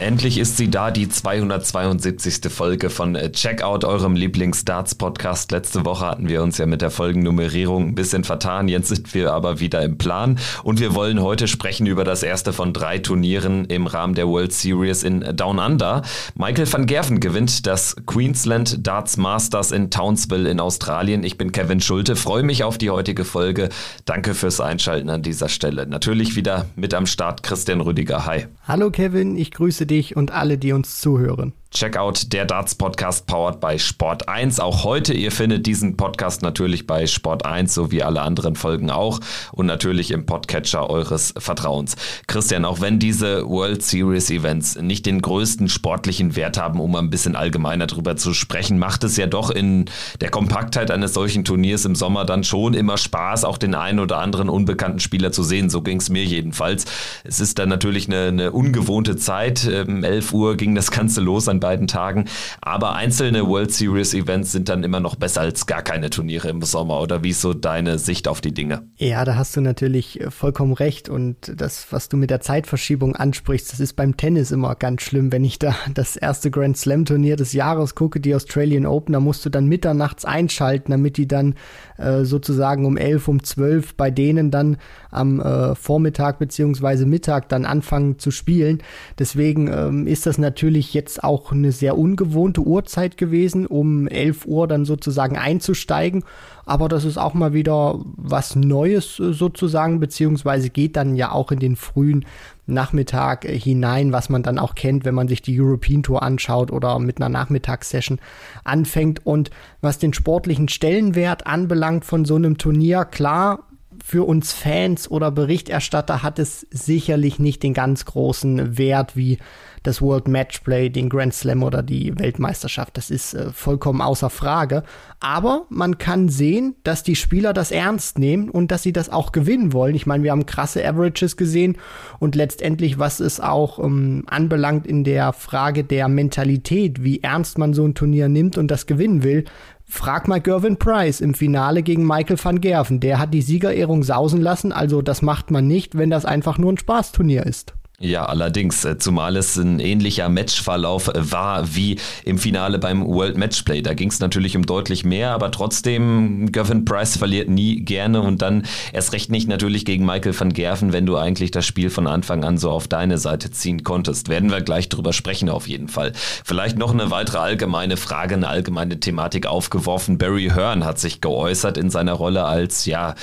Endlich ist sie da, die 272. Folge von äh, Checkout, eurem Lieblings-Darts-Podcast. Letzte Woche hatten wir uns ja mit der Folgennummerierung ein bisschen vertan. Jetzt sind wir aber wieder im Plan und wir wollen heute sprechen über das erste von drei Turnieren im Rahmen der World Series in Down Under. Michael van Gerven gewinnt das Queensland Darts Masters in Townsville in Australien. Ich bin Kevin Schulte, freue mich auf die heutige Folge. Danke fürs Einschalten an dieser Stelle. Natürlich wieder mit am Start Christian Rüdiger. Hi. Hallo Kevin, ich grüße dich und alle, die uns zuhören. Checkout der Darts Podcast powered by Sport 1. Auch heute, ihr findet diesen Podcast natürlich bei Sport 1, so wie alle anderen Folgen auch und natürlich im Podcatcher eures Vertrauens. Christian, auch wenn diese World Series Events nicht den größten sportlichen Wert haben, um ein bisschen allgemeiner drüber zu sprechen, macht es ja doch in der Kompaktheit eines solchen Turniers im Sommer dann schon immer Spaß, auch den einen oder anderen unbekannten Spieler zu sehen. So ging es mir jedenfalls. Es ist dann natürlich eine, eine ungewohnte Zeit. Um 11 Uhr ging das Ganze los an beiden Tagen. Aber einzelne World Series Events sind dann immer noch besser als gar keine Turniere im Sommer. Oder wie ist so deine Sicht auf die Dinge? Ja, da hast du natürlich äh, vollkommen recht. Und das, was du mit der Zeitverschiebung ansprichst, das ist beim Tennis immer ganz schlimm. Wenn ich da das erste Grand Slam Turnier des Jahres gucke, die Australian Open, da musst du dann mitternachts einschalten, damit die dann äh, sozusagen um 11, um 12 bei denen dann am äh, Vormittag beziehungsweise Mittag dann anfangen zu spielen. Deswegen ähm, ist das natürlich jetzt auch eine sehr ungewohnte Uhrzeit gewesen, um 11 Uhr dann sozusagen einzusteigen. Aber das ist auch mal wieder was Neues äh, sozusagen, beziehungsweise geht dann ja auch in den frühen Nachmittag äh, hinein, was man dann auch kennt, wenn man sich die European Tour anschaut oder mit einer Nachmittagssession anfängt. Und was den sportlichen Stellenwert anbelangt von so einem Turnier, klar, für uns Fans oder Berichterstatter hat es sicherlich nicht den ganz großen Wert wie das World Matchplay, den Grand Slam oder die Weltmeisterschaft. Das ist äh, vollkommen außer Frage. Aber man kann sehen, dass die Spieler das ernst nehmen und dass sie das auch gewinnen wollen. Ich meine, wir haben krasse Averages gesehen und letztendlich, was es auch ähm, anbelangt in der Frage der Mentalität, wie ernst man so ein Turnier nimmt und das gewinnen will, Frag mal Gervin Price im Finale gegen Michael van Gerven. Der hat die Siegerehrung sausen lassen, also das macht man nicht, wenn das einfach nur ein Spaßturnier ist. Ja, allerdings, äh, zumal es ein ähnlicher Matchverlauf war wie im Finale beim World Matchplay. Da ging es natürlich um deutlich mehr, aber trotzdem, Gavin Price verliert nie gerne und dann erst recht nicht natürlich gegen Michael van Gerven, wenn du eigentlich das Spiel von Anfang an so auf deine Seite ziehen konntest. Werden wir gleich drüber sprechen auf jeden Fall. Vielleicht noch eine weitere allgemeine Frage, eine allgemeine Thematik aufgeworfen. Barry Hearn hat sich geäußert in seiner Rolle als, ja,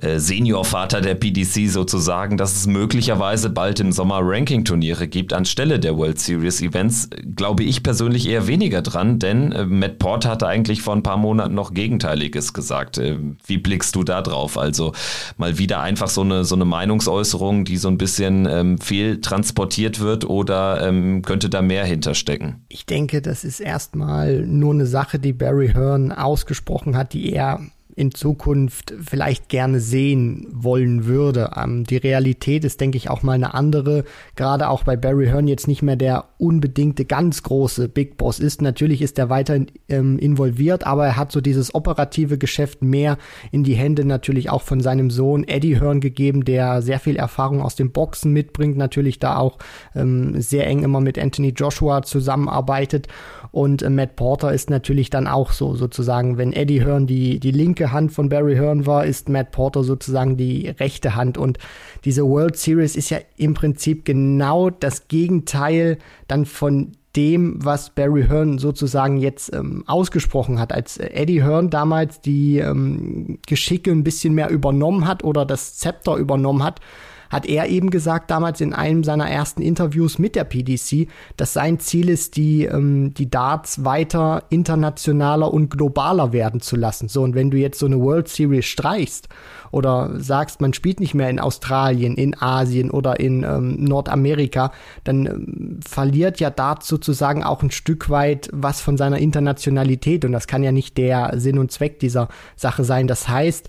äh, Seniorvater der PDC sozusagen, dass es möglicherweise bald im Sommer Ranking-Turniere gibt anstelle der World Series Events, glaube ich persönlich eher weniger dran, denn äh, Matt Port hatte eigentlich vor ein paar Monaten noch Gegenteiliges gesagt. Äh, wie blickst du da drauf? Also mal wieder einfach so eine, so eine Meinungsäußerung, die so ein bisschen ähm, fehltransportiert wird oder ähm, könnte da mehr hinterstecken? Ich denke, das ist erstmal nur eine Sache, die Barry Hearn ausgesprochen hat, die er in Zukunft vielleicht gerne sehen wollen würde. Ähm, die Realität ist, denke ich, auch mal eine andere. Gerade auch bei Barry Hearn jetzt nicht mehr der unbedingte ganz große Big Boss ist. Natürlich ist er weiter ähm, involviert, aber er hat so dieses operative Geschäft mehr in die Hände natürlich auch von seinem Sohn Eddie Hearn gegeben, der sehr viel Erfahrung aus dem Boxen mitbringt, natürlich da auch ähm, sehr eng immer mit Anthony Joshua zusammenarbeitet. Und äh, Matt Porter ist natürlich dann auch so, sozusagen, wenn Eddie Hearn die, die linke Hand von Barry Hearn war, ist Matt Porter sozusagen die rechte Hand. Und diese World Series ist ja im Prinzip genau das Gegenteil dann von dem, was Barry Hearn sozusagen jetzt ähm, ausgesprochen hat, als Eddie Hearn damals die ähm, Geschicke ein bisschen mehr übernommen hat oder das Zepter übernommen hat, hat er eben gesagt, damals in einem seiner ersten Interviews mit der PDC, dass sein Ziel ist, die, ähm, die Darts weiter internationaler und globaler werden zu lassen. So, und wenn du jetzt so eine World Series streichst oder sagst, man spielt nicht mehr in Australien, in Asien oder in ähm, Nordamerika, dann ähm, verliert ja Darts sozusagen auch ein Stück weit was von seiner Internationalität und das kann ja nicht der Sinn und Zweck dieser Sache sein. Das heißt,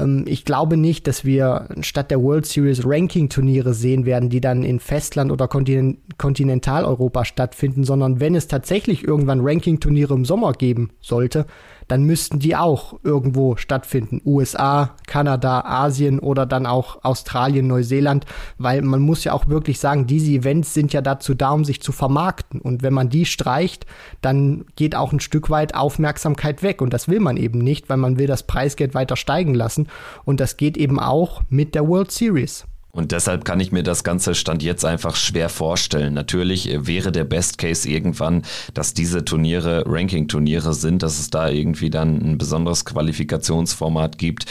ähm, ich glaube nicht, dass wir statt der World Series Ranking-Turniere sehen werden, die dann in Festland oder Kontinent Kontinentaleuropa stattfinden, sondern wenn es tatsächlich irgendwann Ranking-Turniere im Sommer geben sollte, dann müssten die auch irgendwo stattfinden. USA, Kanada, Asien oder dann auch Australien, Neuseeland, weil man muss ja auch wirklich sagen, diese Events sind ja dazu da, um sich zu vermarkten. Und wenn man die streicht, dann geht auch ein Stück weit Aufmerksamkeit weg. Und das will man eben nicht, weil man will das Preisgeld weiter steigen lassen. Und das geht eben auch mit der World Series. Und deshalb kann ich mir das ganze Stand jetzt einfach schwer vorstellen. Natürlich äh, wäre der Best Case irgendwann, dass diese Turniere Ranking-Turniere sind, dass es da irgendwie dann ein besonderes Qualifikationsformat gibt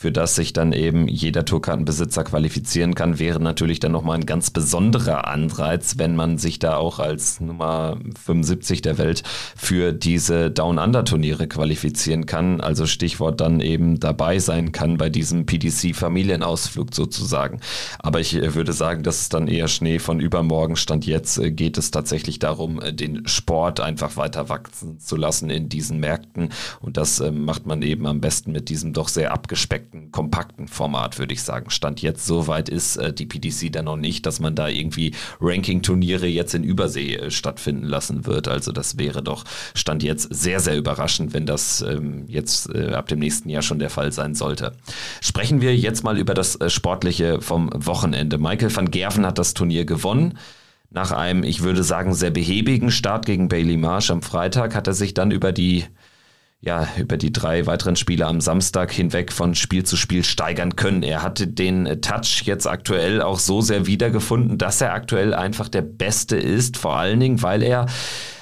für das sich dann eben jeder Tourkartenbesitzer qualifizieren kann, wäre natürlich dann nochmal ein ganz besonderer Anreiz, wenn man sich da auch als Nummer 75 der Welt für diese Down-Under-Turniere qualifizieren kann. Also Stichwort dann eben dabei sein kann bei diesem PDC-Familienausflug sozusagen. Aber ich äh, würde sagen, das ist dann eher Schnee von übermorgen. Stand jetzt äh, geht es tatsächlich darum, äh, den Sport einfach weiter wachsen zu lassen in diesen Märkten. Und das macht man eben am besten mit diesem doch sehr abgespeckten kompakten, kompakten Format, würde ich sagen. Stand jetzt so weit ist äh, die PDC dann noch nicht, dass man da irgendwie Ranking-Turniere jetzt in Übersee äh, stattfinden lassen wird. Also das wäre doch Stand jetzt sehr, sehr überraschend, wenn das ähm, jetzt äh, ab dem nächsten Jahr schon der Fall sein sollte. Sprechen wir jetzt mal über das äh, Sportliche vom Wochenende. Michael van Gerven hat das Turnier gewonnen. Nach einem, ich würde sagen, sehr behäbigen Start gegen Bailey Marsh am Freitag hat er sich dann über die ja, über die drei weiteren Spiele am Samstag hinweg von Spiel zu Spiel steigern können. Er hatte den Touch jetzt aktuell auch so sehr wiedergefunden, dass er aktuell einfach der Beste ist, vor allen Dingen, weil er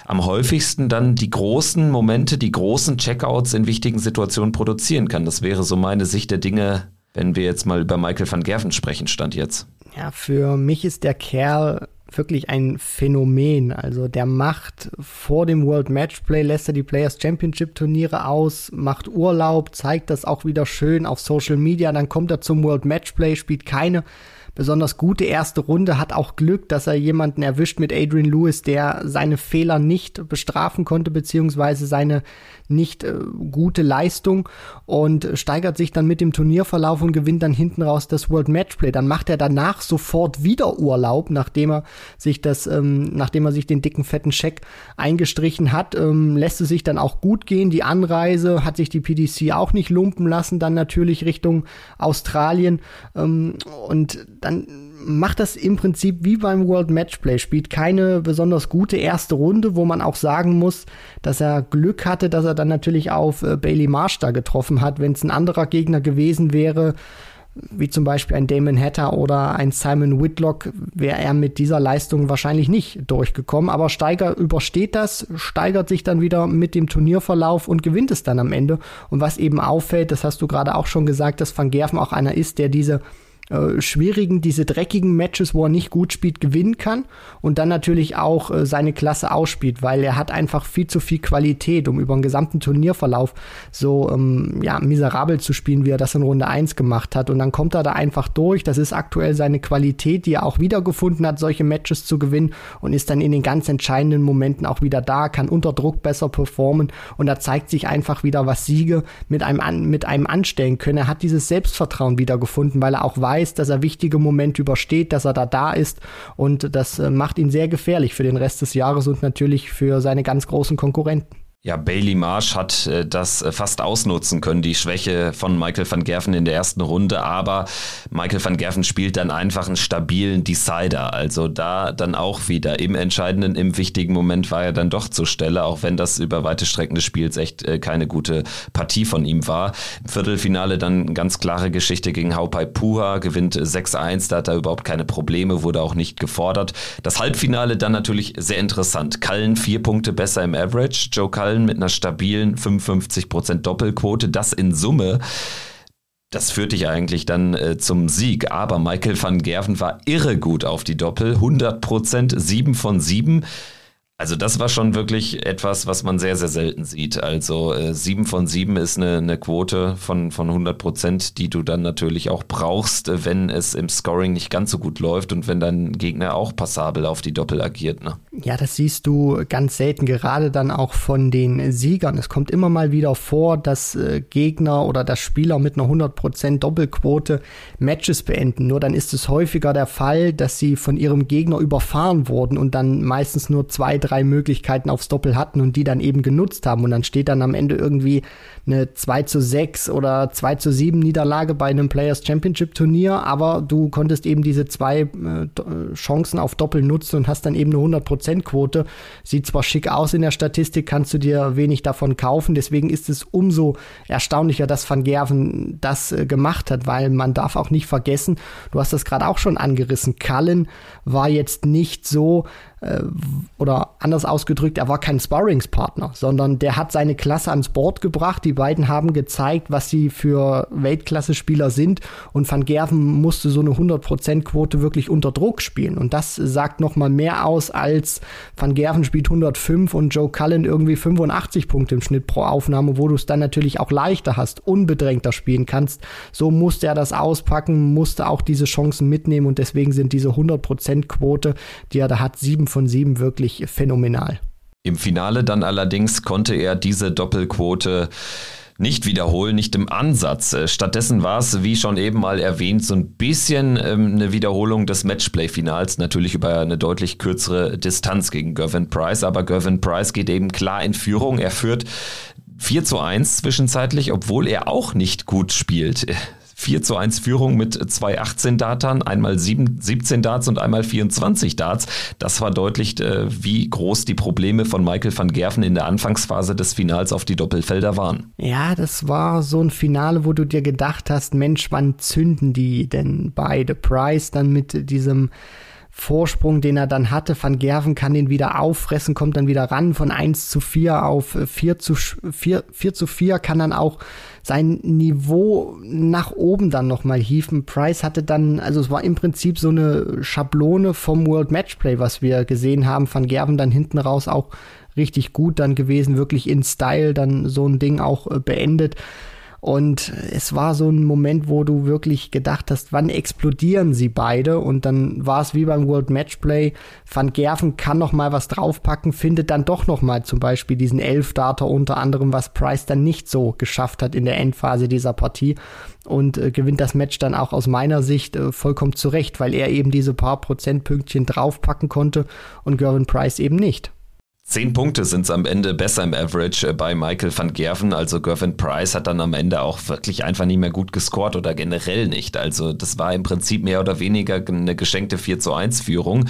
am häufigsten dann die großen Momente, die großen Checkouts in wichtigen Situationen produzieren kann. Das wäre so meine Sicht der Dinge, wenn wir jetzt mal über Michael van Gerven sprechen, stand jetzt. Ja, für mich ist der Kerl wirklich ein Phänomen. Also der macht vor dem World Matchplay, lässt er die Players Championship Turniere aus, macht Urlaub, zeigt das auch wieder schön auf Social Media, dann kommt er zum World Matchplay, spielt keine besonders gute erste Runde, hat auch Glück, dass er jemanden erwischt mit Adrian Lewis, der seine Fehler nicht bestrafen konnte, beziehungsweise seine nicht äh, gute Leistung und steigert sich dann mit dem Turnierverlauf und gewinnt dann hinten raus das World Matchplay. Dann macht er danach sofort wieder Urlaub, nachdem er sich das, ähm, nachdem er sich den dicken fetten Scheck eingestrichen hat, ähm, lässt es sich dann auch gut gehen. Die Anreise hat sich die PDC auch nicht lumpen lassen, dann natürlich Richtung Australien ähm, und dann macht das im Prinzip wie beim World Matchplay, spielt keine besonders gute erste Runde, wo man auch sagen muss, dass er Glück hatte, dass er dann natürlich auf äh, Bailey Marsh da getroffen hat. Wenn es ein anderer Gegner gewesen wäre, wie zum Beispiel ein Damon Hatter oder ein Simon Whitlock, wäre er mit dieser Leistung wahrscheinlich nicht durchgekommen. Aber Steiger übersteht das, steigert sich dann wieder mit dem Turnierverlauf und gewinnt es dann am Ende. Und was eben auffällt, das hast du gerade auch schon gesagt, dass Van Gerven auch einer ist, der diese äh, schwierigen, diese dreckigen Matches, wo er nicht gut spielt, gewinnen kann und dann natürlich auch äh, seine Klasse ausspielt, weil er hat einfach viel zu viel Qualität, um über den gesamten Turnierverlauf so ähm, ja, miserabel zu spielen, wie er das in Runde 1 gemacht hat. Und dann kommt er da einfach durch. Das ist aktuell seine Qualität, die er auch wiedergefunden hat, solche Matches zu gewinnen und ist dann in den ganz entscheidenden Momenten auch wieder da, kann unter Druck besser performen und da zeigt sich einfach wieder, was Siege mit einem, mit einem anstellen können. Er hat dieses Selbstvertrauen wiedergefunden, weil er auch weiß, weiß, dass er wichtige Momente übersteht, dass er da da ist und das äh, macht ihn sehr gefährlich für den Rest des Jahres und natürlich für seine ganz großen Konkurrenten. Ja, Bailey Marsh hat äh, das äh, fast ausnutzen können, die Schwäche von Michael van Gerven in der ersten Runde, aber Michael van Gerven spielt dann einfach einen stabilen Decider. Also da dann auch wieder im entscheidenden, im wichtigen Moment war er dann doch zur Stelle, auch wenn das über weite Strecken des Spiels echt äh, keine gute Partie von ihm war. Im Viertelfinale dann ganz klare Geschichte gegen Haupai Puha, gewinnt 6-1, da hat er überhaupt keine Probleme, wurde auch nicht gefordert. Das Halbfinale dann natürlich sehr interessant. Kallen vier Punkte besser im Average, Joe Cullen Köln mit einer stabilen 55% Doppelquote. Das in Summe das führt dich eigentlich dann äh, zum Sieg. Aber Michael van Gerven war irre gut auf die Doppel. 100 Prozent, 7 von 7. Also das war schon wirklich etwas, was man sehr, sehr selten sieht. Also äh, 7 von 7 ist eine, eine Quote von, von 100 Prozent, die du dann natürlich auch brauchst, wenn es im Scoring nicht ganz so gut läuft und wenn dein Gegner auch passabel auf die Doppel agiert. Ne? Ja, das siehst du ganz selten, gerade dann auch von den Siegern. Es kommt immer mal wieder vor, dass äh, Gegner oder dass Spieler mit einer 100% Doppelquote Matches beenden. Nur dann ist es häufiger der Fall, dass sie von ihrem Gegner überfahren wurden und dann meistens nur zwei, drei Möglichkeiten aufs Doppel hatten und die dann eben genutzt haben. Und dann steht dann am Ende irgendwie eine 2 zu 6 oder 2 zu 7 Niederlage bei einem Players Championship Turnier, aber du konntest eben diese zwei äh, Chancen auf Doppel nutzen und hast dann eben eine 100% Quote. Sieht zwar schick aus in der Statistik, kannst du dir wenig davon kaufen, deswegen ist es umso erstaunlicher, dass Van Gerven das äh, gemacht hat, weil man darf auch nicht vergessen, du hast das gerade auch schon angerissen, Cullen war jetzt nicht so, äh, oder anders ausgedrückt, er war kein Sparringspartner, sondern der hat seine Klasse ans Board gebracht. Die beiden haben gezeigt, was sie für Weltklasse-Spieler sind und Van Gerven musste so eine 100%-Quote wirklich unter Druck spielen und das sagt nochmal mehr aus als Van Gerven spielt 105 und Joe Cullen irgendwie 85 Punkte im Schnitt pro Aufnahme, wo du es dann natürlich auch leichter hast, unbedrängter spielen kannst. So musste er das auspacken, musste auch diese Chancen mitnehmen und deswegen sind diese 100%-Quote, die er da hat, 7 von 7 wirklich phänomenal. Im Finale dann allerdings konnte er diese Doppelquote nicht wiederholen, nicht im Ansatz. Äh, stattdessen war es, wie schon eben mal erwähnt, so ein bisschen ähm, eine Wiederholung des Matchplay-Finals, natürlich über eine deutlich kürzere Distanz gegen Gervin Price, aber Gervin Price geht eben klar in Führung. Er führt 4 zu 1 zwischenzeitlich, obwohl er auch nicht gut spielt. 4 zu 1 Führung mit zwei 18 Datern, einmal 7, 17 Darts und einmal 24 Darts. Das verdeutlicht, äh, wie groß die Probleme von Michael van Gerven in der Anfangsphase des Finals auf die Doppelfelder waren. Ja, das war so ein Finale, wo du dir gedacht hast, Mensch, wann zünden die denn beide? Price dann mit diesem Vorsprung, den er dann hatte. Van Gerven kann den wieder auffressen, kommt dann wieder ran von 1 zu 4 auf 4 zu 4, 4 zu 4, kann dann auch sein Niveau nach oben dann nochmal hieven. Price hatte dann, also es war im Prinzip so eine Schablone vom World Matchplay, was wir gesehen haben. Van Gerven dann hinten raus auch richtig gut dann gewesen, wirklich in Style dann so ein Ding auch äh, beendet. Und es war so ein Moment, wo du wirklich gedacht hast, wann explodieren sie beide? Und dann war es wie beim World Matchplay. Van Gerven kann noch mal was draufpacken, findet dann doch noch mal zum Beispiel diesen Elf-Data unter anderem, was Price dann nicht so geschafft hat in der Endphase dieser Partie und äh, gewinnt das Match dann auch aus meiner Sicht äh, vollkommen zurecht, weil er eben diese paar Prozentpünktchen draufpacken konnte und Gervin Price eben nicht. Zehn Punkte sind es am Ende besser im Average äh, bei Michael van Gerven. Also Gervin Price hat dann am Ende auch wirklich einfach nicht mehr gut gescored oder generell nicht. Also das war im Prinzip mehr oder weniger eine geschenkte 4 zu 1 Führung,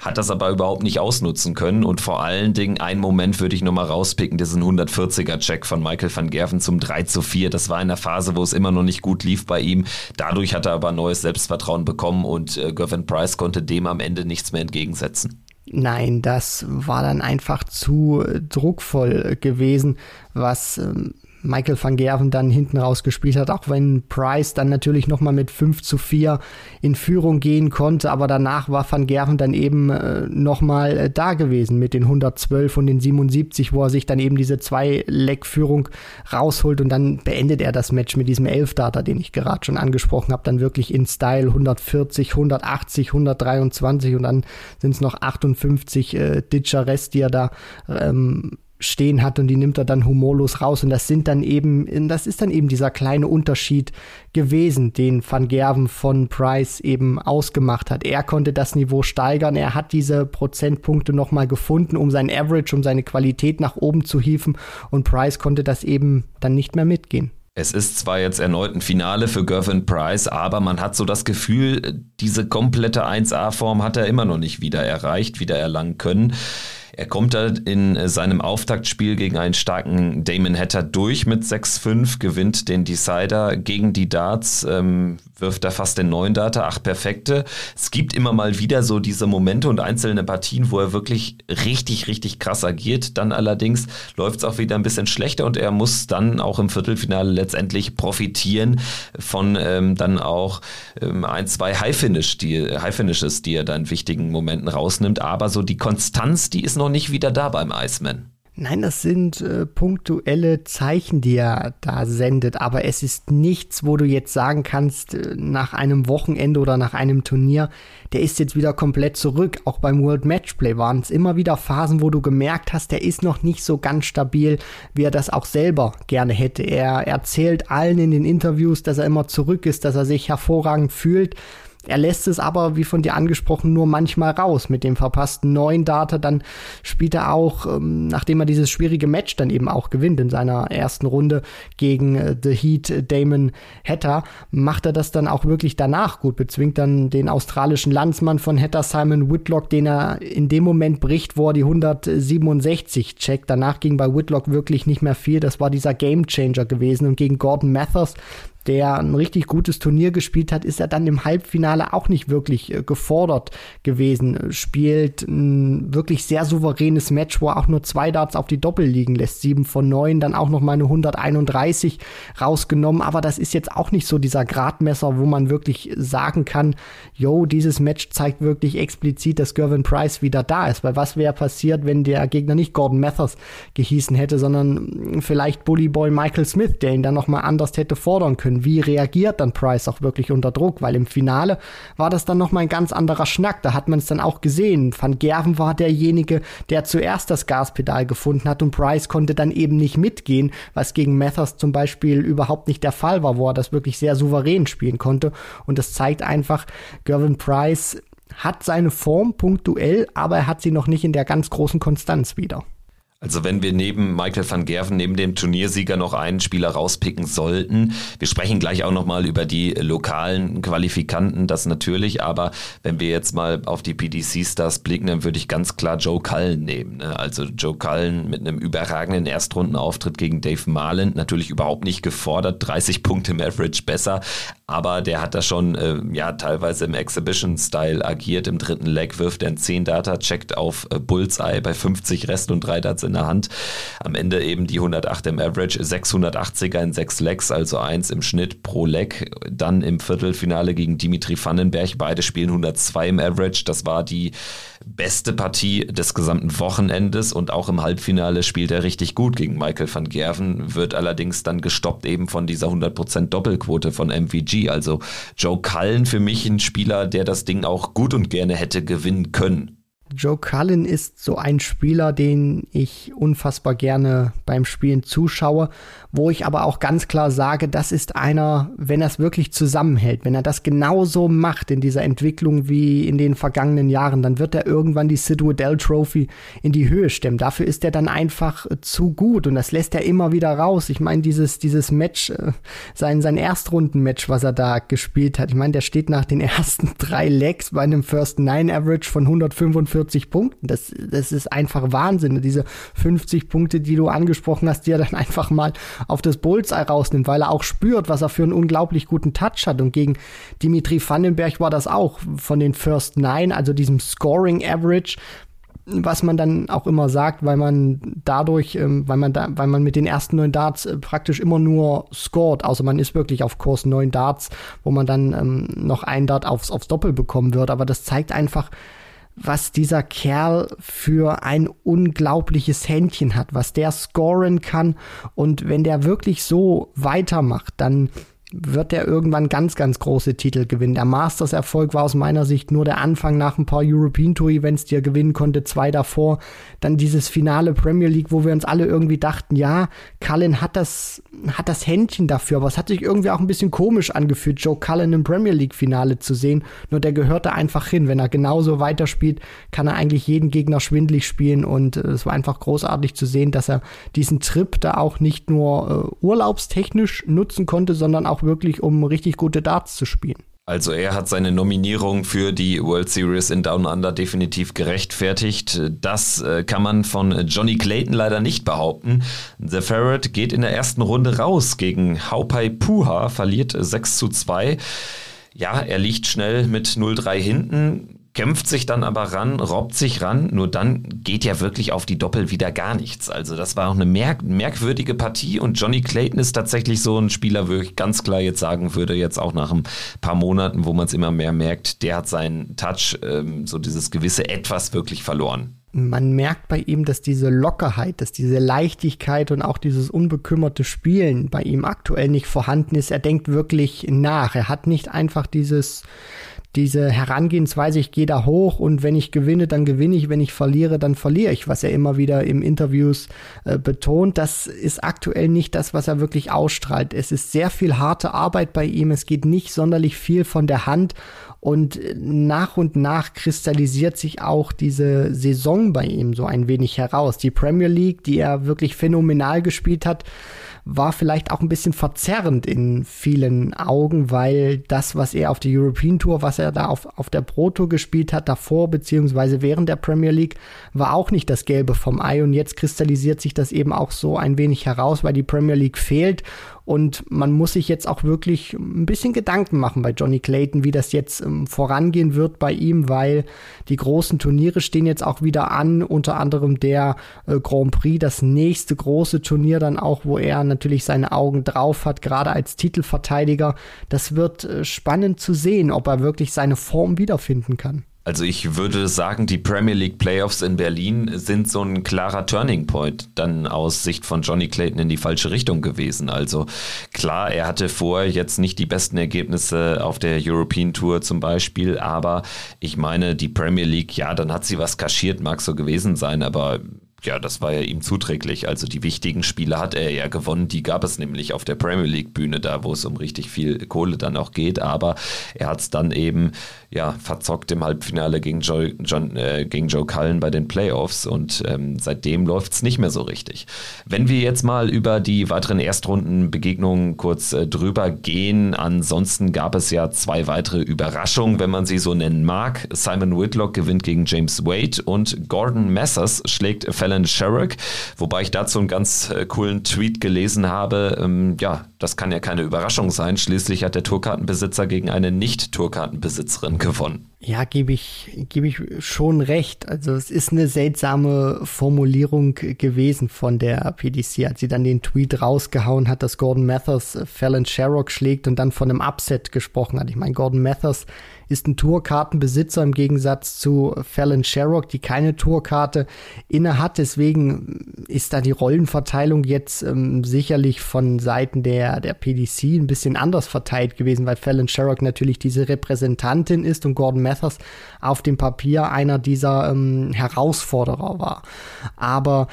hat das aber überhaupt nicht ausnutzen können. Und vor allen Dingen, einen Moment würde ich nochmal rauspicken, diesen 140er Check von Michael van Gerven zum 3 zu 4. Das war in der Phase, wo es immer noch nicht gut lief bei ihm. Dadurch hat er aber neues Selbstvertrauen bekommen und äh, Gervin Price konnte dem am Ende nichts mehr entgegensetzen. Nein, das war dann einfach zu druckvoll gewesen, was ähm, Michael van Gerven dann hinten raus gespielt hat, auch wenn Price dann natürlich nochmal mit 5 zu 4 in Führung gehen konnte, aber danach war van Gerven dann eben äh, nochmal äh, da gewesen mit den 112 und den 77, wo er sich dann eben diese zwei Leck-Führung rausholt und dann beendet er das Match mit diesem Elfdata, den ich gerade schon angesprochen habe, dann wirklich in Style 140, 180, 123 und dann sind es noch 58 äh, Ditcher Rest, die er da ähm, stehen hat und die nimmt er dann humorlos raus und das sind dann eben, das ist dann eben dieser kleine Unterschied gewesen, den Van Gerven von Price eben ausgemacht hat. Er konnte das Niveau steigern, er hat diese Prozentpunkte nochmal gefunden, um sein Average, um seine Qualität nach oben zu hieven und Price konnte das eben dann nicht mehr mitgehen. Es ist zwar jetzt erneut ein Finale für Gervin Price, aber man hat so das Gefühl, diese komplette 1A-Form hat er immer noch nicht wieder erreicht, wieder erlangen können. Er kommt da in seinem Auftaktspiel gegen einen starken Damon Hatter durch mit 6-5, gewinnt den Decider gegen die Darts, ähm, wirft da fast den neuen Data, acht perfekte. Es gibt immer mal wieder so diese Momente und einzelne Partien, wo er wirklich richtig, richtig krass agiert. Dann allerdings läuft es auch wieder ein bisschen schlechter und er muss dann auch im Viertelfinale letztendlich profitieren von ähm, dann auch ähm, ein, zwei High-Finish, die, High-Finishes, die er da in wichtigen Momenten rausnimmt. Aber so die Konstanz, die ist noch noch nicht wieder da beim Iceman. Nein, das sind äh, punktuelle Zeichen, die er da sendet, aber es ist nichts, wo du jetzt sagen kannst, äh, nach einem Wochenende oder nach einem Turnier, der ist jetzt wieder komplett zurück. Auch beim World Matchplay waren es immer wieder Phasen, wo du gemerkt hast, der ist noch nicht so ganz stabil, wie er das auch selber gerne hätte. Er erzählt allen in den Interviews, dass er immer zurück ist, dass er sich hervorragend fühlt. Er lässt es aber, wie von dir angesprochen, nur manchmal raus. Mit dem verpassten neuen Data, dann spielt er auch, ähm, nachdem er dieses schwierige Match dann eben auch gewinnt in seiner ersten Runde gegen äh, The Heat äh, Damon Hatter, macht er das dann auch wirklich danach gut, bezwingt dann den australischen Landsmann von Hatter, Simon Whitlock, den er in dem Moment bricht, wo er die 167 checkt. Danach ging bei Whitlock wirklich nicht mehr viel. Das war dieser Gamechanger gewesen und gegen Gordon Mathers der ein richtig gutes Turnier gespielt hat, ist er dann im Halbfinale auch nicht wirklich äh, gefordert gewesen. Spielt ein wirklich sehr souveränes Match, wo er auch nur zwei Darts auf die Doppel liegen lässt. Sieben von neun, dann auch noch mal eine 131 rausgenommen. Aber das ist jetzt auch nicht so dieser Gradmesser, wo man wirklich sagen kann, yo, dieses Match zeigt wirklich explizit, dass Gervin Price wieder da ist. Weil was wäre passiert, wenn der Gegner nicht Gordon Mathers gehießen hätte, sondern vielleicht Bully Boy Michael Smith, der ihn dann noch mal anders hätte fordern können wie reagiert dann Price auch wirklich unter Druck, weil im Finale war das dann nochmal ein ganz anderer Schnack. Da hat man es dann auch gesehen. Van Gerven war derjenige, der zuerst das Gaspedal gefunden hat und Price konnte dann eben nicht mitgehen, was gegen Mathers zum Beispiel überhaupt nicht der Fall war, wo er das wirklich sehr souverän spielen konnte. Und das zeigt einfach, Gervin Price hat seine Form punktuell, aber er hat sie noch nicht in der ganz großen Konstanz wieder. Also wenn wir neben Michael van Gerven, neben dem Turniersieger noch einen Spieler rauspicken sollten, wir sprechen gleich auch nochmal über die lokalen Qualifikanten, das natürlich, aber wenn wir jetzt mal auf die PDC-Stars blicken, dann würde ich ganz klar Joe Cullen nehmen. Ne? Also Joe Cullen mit einem überragenden Erstrundenauftritt gegen Dave Marlin, natürlich überhaupt nicht gefordert, 30 Punkte im Average besser, aber der hat da schon äh, ja teilweise im Exhibition-Style agiert. Im dritten Leg wirft er ein 10 Data, checkt auf äh, Bullseye bei 50 Rest und 3 Darts in der Hand. Am Ende eben die 108 im Average, 680er in 6 Legs, also 1 im Schnitt pro Leg. Dann im Viertelfinale gegen Dimitri Vandenberg, beide spielen 102 im Average. Das war die beste Partie des gesamten Wochenendes und auch im Halbfinale spielt er richtig gut gegen Michael van Gerven, wird allerdings dann gestoppt eben von dieser 100% Doppelquote von MVG. Also Joe Cullen für mich ein Spieler, der das Ding auch gut und gerne hätte gewinnen können. Joe Cullen ist so ein Spieler, den ich unfassbar gerne beim Spielen zuschaue, wo ich aber auch ganz klar sage, das ist einer, wenn er es wirklich zusammenhält, wenn er das genauso macht in dieser Entwicklung wie in den vergangenen Jahren, dann wird er irgendwann die Sid Waddell Trophy in die Höhe stemmen. Dafür ist er dann einfach zu gut und das lässt er immer wieder raus. Ich meine, dieses, dieses Match, äh, sein, sein Erstrundenmatch, was er da gespielt hat, ich meine, der steht nach den ersten drei Legs bei einem First Nine Average von 145 Punkten. Das, das ist einfach Wahnsinn. Diese 50 Punkte, die du angesprochen hast, die er dann einfach mal auf das Bullseye rausnimmt, weil er auch spürt, was er für einen unglaublich guten Touch hat. Und gegen Dimitri Vandenberg war das auch von den First Nine, also diesem Scoring Average, was man dann auch immer sagt, weil man dadurch, ähm, weil man da, weil man mit den ersten neun Darts äh, praktisch immer nur scored, außer man ist wirklich auf Kurs neun Darts, wo man dann ähm, noch ein Dart aufs, aufs Doppel bekommen wird. Aber das zeigt einfach, was dieser Kerl für ein unglaubliches Händchen hat, was der scoren kann. Und wenn der wirklich so weitermacht, dann wird er irgendwann ganz, ganz große Titel gewinnen. Der Masters-Erfolg war aus meiner Sicht nur der Anfang nach ein paar European Tour-Events, die er gewinnen konnte, zwei davor. Dann dieses Finale Premier League, wo wir uns alle irgendwie dachten, ja, Cullen hat das, hat das Händchen dafür, aber es hat sich irgendwie auch ein bisschen komisch angefühlt, Joe Cullen im Premier League-Finale zu sehen. Nur der gehört da einfach hin. Wenn er genauso weiterspielt, kann er eigentlich jeden Gegner schwindlig spielen und äh, es war einfach großartig zu sehen, dass er diesen Trip da auch nicht nur äh, urlaubstechnisch nutzen konnte, sondern auch auch wirklich, um richtig gute Darts zu spielen. Also er hat seine Nominierung für die World Series in Down Under definitiv gerechtfertigt. Das äh, kann man von Johnny Clayton leider nicht behaupten. The Ferret geht in der ersten Runde raus gegen Haupai Puha, verliert 6 zu 2. Ja, er liegt schnell mit 0-3 hinten kämpft sich dann aber ran, robbt sich ran, nur dann geht ja wirklich auf die Doppel wieder gar nichts. Also das war auch eine merk merkwürdige Partie und Johnny Clayton ist tatsächlich so ein Spieler, wo ich ganz klar jetzt sagen würde, jetzt auch nach ein paar Monaten, wo man es immer mehr merkt, der hat seinen Touch, ähm, so dieses gewisse Etwas wirklich verloren man merkt bei ihm, dass diese Lockerheit, dass diese Leichtigkeit und auch dieses unbekümmerte Spielen bei ihm aktuell nicht vorhanden ist. Er denkt wirklich nach. Er hat nicht einfach dieses, diese Herangehensweise, ich gehe da hoch und wenn ich gewinne, dann gewinne ich, wenn ich verliere, dann verliere ich, was er immer wieder im Interviews äh, betont. Das ist aktuell nicht das, was er wirklich ausstrahlt. Es ist sehr viel harte Arbeit bei ihm, es geht nicht sonderlich viel von der Hand und nach und nach kristallisiert sich auch diese Saison bei ihm so ein wenig heraus. Die Premier League, die er wirklich phänomenal gespielt hat, war vielleicht auch ein bisschen verzerrend in vielen Augen, weil das, was er auf der European Tour, was er da auf, auf der Pro Tour gespielt hat, davor beziehungsweise während der Premier League, war auch nicht das Gelbe vom Ei. Und jetzt kristallisiert sich das eben auch so ein wenig heraus, weil die Premier League fehlt und man muss sich jetzt auch wirklich ein bisschen Gedanken machen bei Johnny Clayton, wie das jetzt ähm, vorangehen wird bei ihm, weil die großen Turniere stehen jetzt auch wieder an, unter anderem der äh, Grand Prix, das nächste große Turnier dann auch, wo er natürlich seine Augen drauf hat, gerade als Titelverteidiger. Das wird äh, spannend zu sehen, ob er wirklich seine Form wiederfinden kann. Also ich würde sagen, die Premier League Playoffs in Berlin sind so ein klarer Turning Point dann aus Sicht von Johnny Clayton in die falsche Richtung gewesen. Also klar, er hatte vorher jetzt nicht die besten Ergebnisse auf der European Tour zum Beispiel, aber ich meine, die Premier League, ja, dann hat sie was kaschiert, mag so gewesen sein, aber ja, das war ja ihm zuträglich. Also die wichtigen Spiele hat er ja gewonnen. Die gab es nämlich auf der Premier League Bühne, da wo es um richtig viel Kohle dann auch geht. Aber er hat es dann eben ja verzockt im Halbfinale gegen Joe, John, äh, gegen Joe Cullen bei den Playoffs und ähm, seitdem läuft es nicht mehr so richtig. Wenn wir jetzt mal über die weiteren Erstrundenbegegnungen kurz äh, drüber gehen, ansonsten gab es ja zwei weitere Überraschungen, wenn man sie so nennen mag. Simon Whitlock gewinnt gegen James Wade und Gordon Messers schlägt Fallon Sherrick, wobei ich dazu einen ganz äh, coolen Tweet gelesen habe. Ähm, ja, das kann ja keine Überraschung sein. Schließlich hat der Tourkartenbesitzer gegen eine Nicht-Tourkartenbesitzerin gewonnen. Ja, gebe ich, gebe ich schon recht. Also es ist eine seltsame Formulierung gewesen von der PDC, als sie dann den Tweet rausgehauen hat, dass Gordon Mathers Fallon Sherrock schlägt und dann von einem Upset gesprochen hat. Ich meine, Gordon Mathers ist ein Tourkartenbesitzer im Gegensatz zu Fallon Sherrock, die keine Tourkarte inne hat. Deswegen ist da die Rollenverteilung jetzt ähm, sicherlich von Seiten der, der PDC ein bisschen anders verteilt gewesen, weil Fallon Sherrock natürlich diese Repräsentantin ist und Gordon Mathers auf dem Papier einer dieser ähm, Herausforderer war. Aber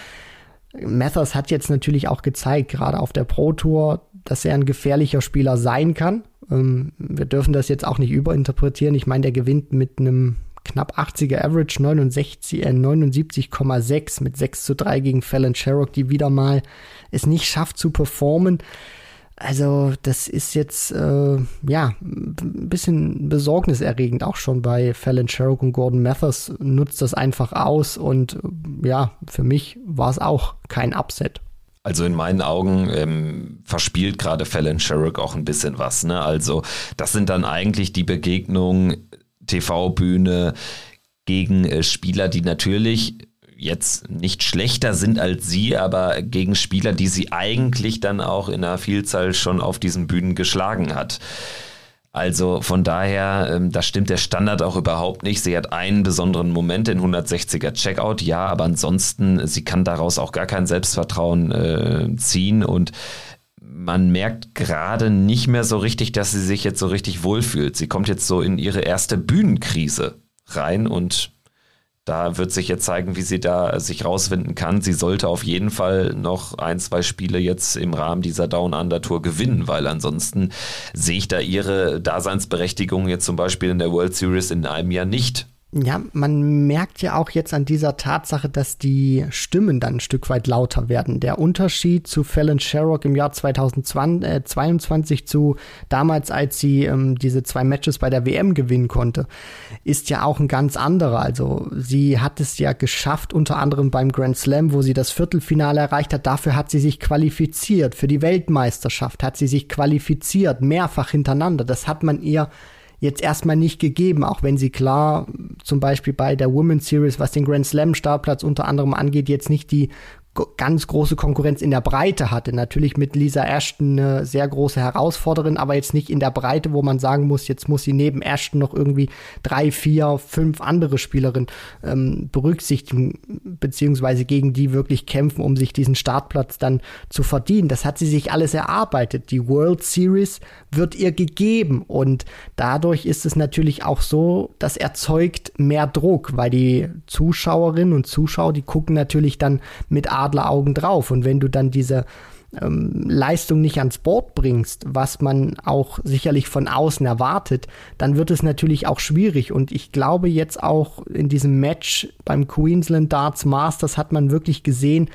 Mathers hat jetzt natürlich auch gezeigt, gerade auf der Pro Tour, dass er ein gefährlicher Spieler sein kann. Ähm, wir dürfen das jetzt auch nicht überinterpretieren. Ich meine, der gewinnt mit einem knapp 80er Average, 69, äh, 79,6 mit 6 zu 3 gegen Fallon Sherrock, die wieder mal es nicht schafft zu performen. Also das ist jetzt äh, ja ein bisschen besorgniserregend auch schon bei Fallon Sherrock und Gordon Mathers nutzt das einfach aus und ja für mich war es auch kein Upset. Also in meinen Augen ähm, verspielt gerade Fallon Sherrick auch ein bisschen was. Ne? Also das sind dann eigentlich die Begegnungen TV-Bühne gegen äh, Spieler, die natürlich jetzt nicht schlechter sind als sie, aber gegen Spieler, die sie eigentlich dann auch in einer Vielzahl schon auf diesen Bühnen geschlagen hat. Also von daher, ähm, da stimmt der Standard auch überhaupt nicht. Sie hat einen besonderen Moment, den 160er Checkout, ja, aber ansonsten, sie kann daraus auch gar kein Selbstvertrauen äh, ziehen und man merkt gerade nicht mehr so richtig, dass sie sich jetzt so richtig wohlfühlt. Sie kommt jetzt so in ihre erste Bühnenkrise rein und da wird sich jetzt zeigen, wie sie da sich rausfinden kann. Sie sollte auf jeden Fall noch ein, zwei Spiele jetzt im Rahmen dieser Down Under Tour gewinnen, weil ansonsten sehe ich da ihre Daseinsberechtigung jetzt zum Beispiel in der World Series in einem Jahr nicht. Ja, man merkt ja auch jetzt an dieser Tatsache, dass die Stimmen dann ein Stück weit lauter werden. Der Unterschied zu Fallon Sherrock im Jahr 2022 äh, zu damals, als sie ähm, diese zwei Matches bei der WM gewinnen konnte, ist ja auch ein ganz anderer. Also sie hat es ja geschafft, unter anderem beim Grand Slam, wo sie das Viertelfinale erreicht hat. Dafür hat sie sich qualifiziert. Für die Weltmeisterschaft hat sie sich qualifiziert, mehrfach hintereinander. Das hat man ihr jetzt erstmal nicht gegeben, auch wenn sie klar zum Beispiel bei der Women's Series, was den Grand Slam Startplatz unter anderem angeht, jetzt nicht die ganz große Konkurrenz in der Breite hatte. Natürlich mit Lisa Ashton eine sehr große Herausforderin, aber jetzt nicht in der Breite, wo man sagen muss, jetzt muss sie neben Ashton noch irgendwie drei, vier, fünf andere Spielerinnen ähm, berücksichtigen, beziehungsweise gegen die wirklich kämpfen, um sich diesen Startplatz dann zu verdienen. Das hat sie sich alles erarbeitet. Die World Series wird ihr gegeben und dadurch ist es natürlich auch so, das erzeugt mehr Druck, weil die Zuschauerinnen und Zuschauer, die gucken natürlich dann mit Adleraugen drauf. Und wenn du dann diese ähm, Leistung nicht ans Board bringst, was man auch sicherlich von außen erwartet, dann wird es natürlich auch schwierig. Und ich glaube jetzt auch in diesem Match beim Queensland Darts Masters hat man wirklich gesehen,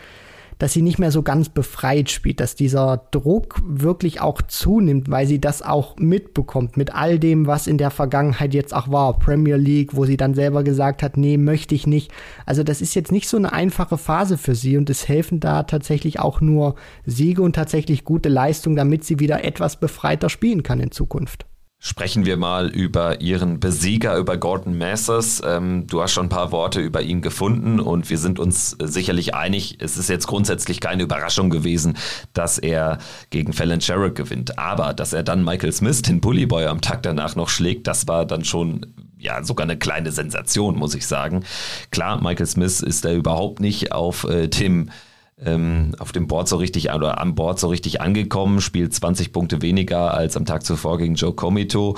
dass sie nicht mehr so ganz befreit spielt, dass dieser Druck wirklich auch zunimmt, weil sie das auch mitbekommt mit all dem, was in der Vergangenheit jetzt auch war. Premier League, wo sie dann selber gesagt hat, nee, möchte ich nicht. Also das ist jetzt nicht so eine einfache Phase für sie und es helfen da tatsächlich auch nur Siege und tatsächlich gute Leistung, damit sie wieder etwas befreiter spielen kann in Zukunft. Sprechen wir mal über Ihren Besieger, über Gordon Masters. Ähm, du hast schon ein paar Worte über ihn gefunden und wir sind uns sicherlich einig, es ist jetzt grundsätzlich keine Überraschung gewesen, dass er gegen Fallon Sherrick gewinnt. Aber dass er dann Michael Smith, den Bullyboy, am Tag danach noch schlägt, das war dann schon ja sogar eine kleine Sensation, muss ich sagen. Klar, Michael Smith ist da überhaupt nicht auf äh, dem ähm, auf dem Board so richtig oder am Board so richtig angekommen, spielt 20 Punkte weniger als am Tag zuvor gegen Joe Comito.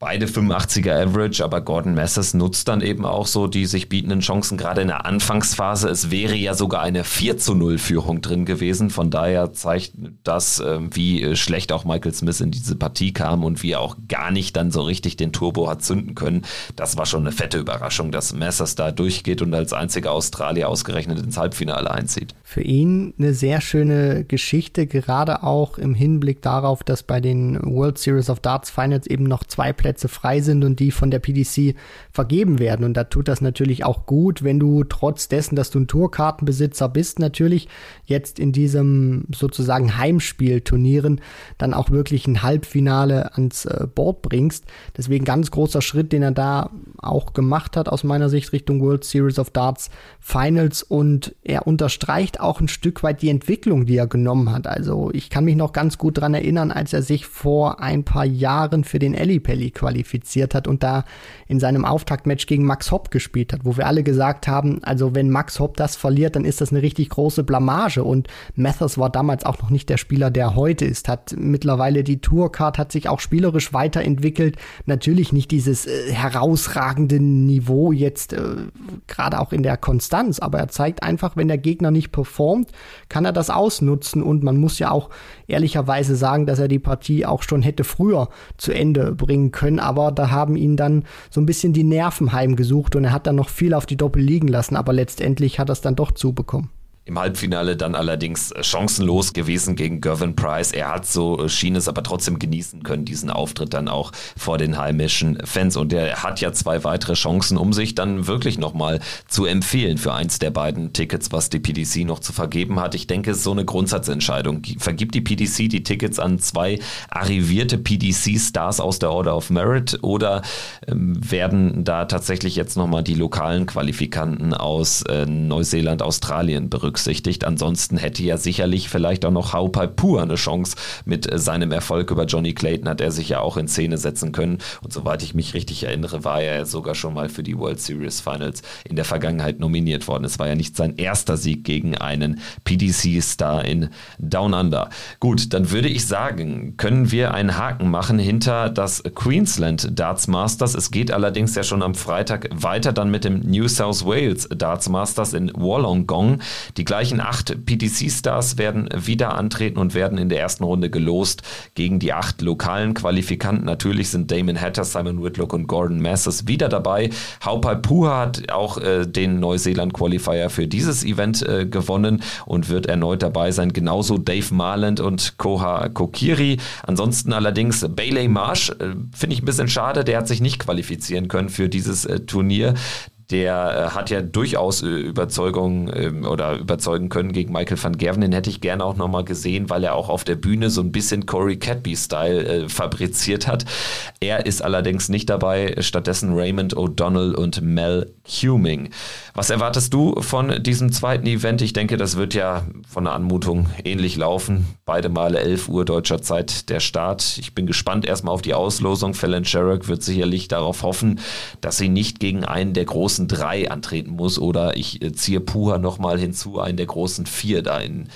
Beide 85er Average, aber Gordon Messers nutzt dann eben auch so die sich bietenden Chancen, gerade in der Anfangsphase. Es wäre ja sogar eine 4 zu 0 Führung drin gewesen. Von daher zeigt das, ähm, wie äh, schlecht auch Michael Smith in diese Partie kam und wie er auch gar nicht dann so richtig den Turbo hat zünden können. Das war schon eine fette Überraschung, dass Messers da durchgeht und als einziger Australier ausgerechnet ins Halbfinale einzieht. Für ihn eine sehr schöne Geschichte, gerade auch im Hinblick darauf, dass bei den World Series of Darts Finals eben noch zwei Plätze Plätze frei sind und die von der PDC vergeben werden. Und da tut das natürlich auch gut, wenn du trotz dessen, dass du ein Tourkartenbesitzer bist, natürlich jetzt in diesem sozusagen Heimspiel-Turnieren dann auch wirklich ein Halbfinale ans äh, Board bringst. Deswegen ganz großer Schritt, den er da auch gemacht hat aus meiner Sicht Richtung World Series of Darts Finals und er unterstreicht auch ein Stück weit die Entwicklung, die er genommen hat. Also ich kann mich noch ganz gut dran erinnern, als er sich vor ein paar Jahren für den Ellipelli qualifiziert hat und da in seinem Auftaktmatch gegen Max Hopp gespielt hat, wo wir alle gesagt haben, also wenn Max Hopp das verliert, dann ist das eine richtig große Blamage. Und Mathers war damals auch noch nicht der Spieler, der heute ist, hat mittlerweile die Tourcard, hat sich auch spielerisch weiterentwickelt, natürlich nicht dieses äh, herausragende Niveau jetzt äh, gerade auch in der Konstanz, aber er zeigt einfach, wenn der Gegner nicht performt, kann er das ausnutzen. Und man muss ja auch ehrlicherweise sagen, dass er die Partie auch schon hätte früher zu Ende bringen können können, aber da haben ihn dann so ein bisschen die Nerven heimgesucht und er hat dann noch viel auf die Doppel liegen lassen, aber letztendlich hat er es dann doch zubekommen. Im Halbfinale dann allerdings äh, chancenlos gewesen gegen Gervin Price. Er hat so, äh, schien es aber trotzdem genießen können, diesen Auftritt dann auch vor den heimischen Fans. Und er hat ja zwei weitere Chancen, um sich dann wirklich nochmal zu empfehlen für eins der beiden Tickets, was die PDC noch zu vergeben hat. Ich denke, es ist so eine Grundsatzentscheidung. Vergibt die PDC die Tickets an zwei arrivierte PDC-Stars aus der Order of Merit oder ähm, werden da tatsächlich jetzt nochmal die lokalen Qualifikanten aus äh, Neuseeland, Australien berücksichtigt? Berücksichtigt. Ansonsten hätte ja sicherlich vielleicht auch noch Haupai Pur eine Chance. Mit äh, seinem Erfolg über Johnny Clayton hat er sich ja auch in Szene setzen können. Und soweit ich mich richtig erinnere, war er sogar schon mal für die World Series Finals in der Vergangenheit nominiert worden. Es war ja nicht sein erster Sieg gegen einen PDC-Star in Down Under. Gut, dann würde ich sagen, können wir einen Haken machen hinter das Queensland Darts Masters. Es geht allerdings ja schon am Freitag weiter dann mit dem New South Wales Darts Masters in Wollongong. Die die gleichen acht PDC-Stars werden wieder antreten und werden in der ersten Runde gelost gegen die acht lokalen Qualifikanten. Natürlich sind Damon Hatter, Simon Whitlock und Gordon Masters wieder dabei. Haupai Puha hat auch äh, den Neuseeland-Qualifier für dieses Event äh, gewonnen und wird erneut dabei sein. Genauso Dave Marland und Koha Kokiri. Ansonsten allerdings Bailey Marsh, äh, finde ich ein bisschen schade, der hat sich nicht qualifizieren können für dieses äh, Turnier. Der äh, hat ja durchaus äh, Überzeugung äh, oder überzeugen können gegen Michael van Gerven. Den hätte ich gerne auch nochmal gesehen, weil er auch auf der Bühne so ein bisschen Corey Cadby-Style äh, fabriziert hat. Er ist allerdings nicht dabei, stattdessen Raymond O'Donnell und Mel Huming. Was erwartest du von diesem zweiten Event? Ich denke, das wird ja von der Anmutung ähnlich laufen. Beide Male 11 Uhr deutscher Zeit der Start. Ich bin gespannt erstmal auf die Auslosung. Fallon Sherrock wird sicherlich darauf hoffen, dass sie nicht gegen einen der großen großen drei antreten muss oder ich äh, ziehe Puha nochmal hinzu, einen der großen vier da in,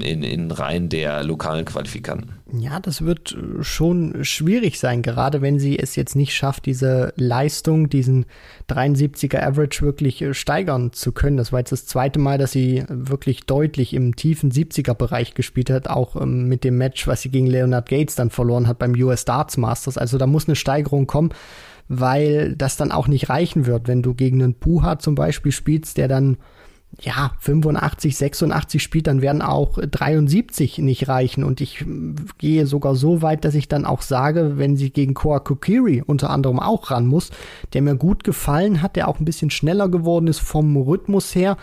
in, in Reihen der lokalen Qualifikanten. Ja, das wird äh, schon schwierig sein, gerade wenn sie es jetzt nicht schafft, diese Leistung, diesen 73er Average wirklich äh, steigern zu können. Das war jetzt das zweite Mal, dass sie wirklich deutlich im tiefen 70er Bereich gespielt hat, auch ähm, mit dem Match, was sie gegen Leonard Gates dann verloren hat beim US Darts Masters. Also da muss eine Steigerung kommen weil das dann auch nicht reichen wird, wenn du gegen einen Puha zum Beispiel spielst, der dann ja, 85, 86 spielt, dann werden auch 73 nicht reichen. Und ich gehe sogar so weit, dass ich dann auch sage, wenn sie gegen Koa Kokiri unter anderem auch ran muss, der mir gut gefallen hat, der auch ein bisschen schneller geworden ist vom Rhythmus her,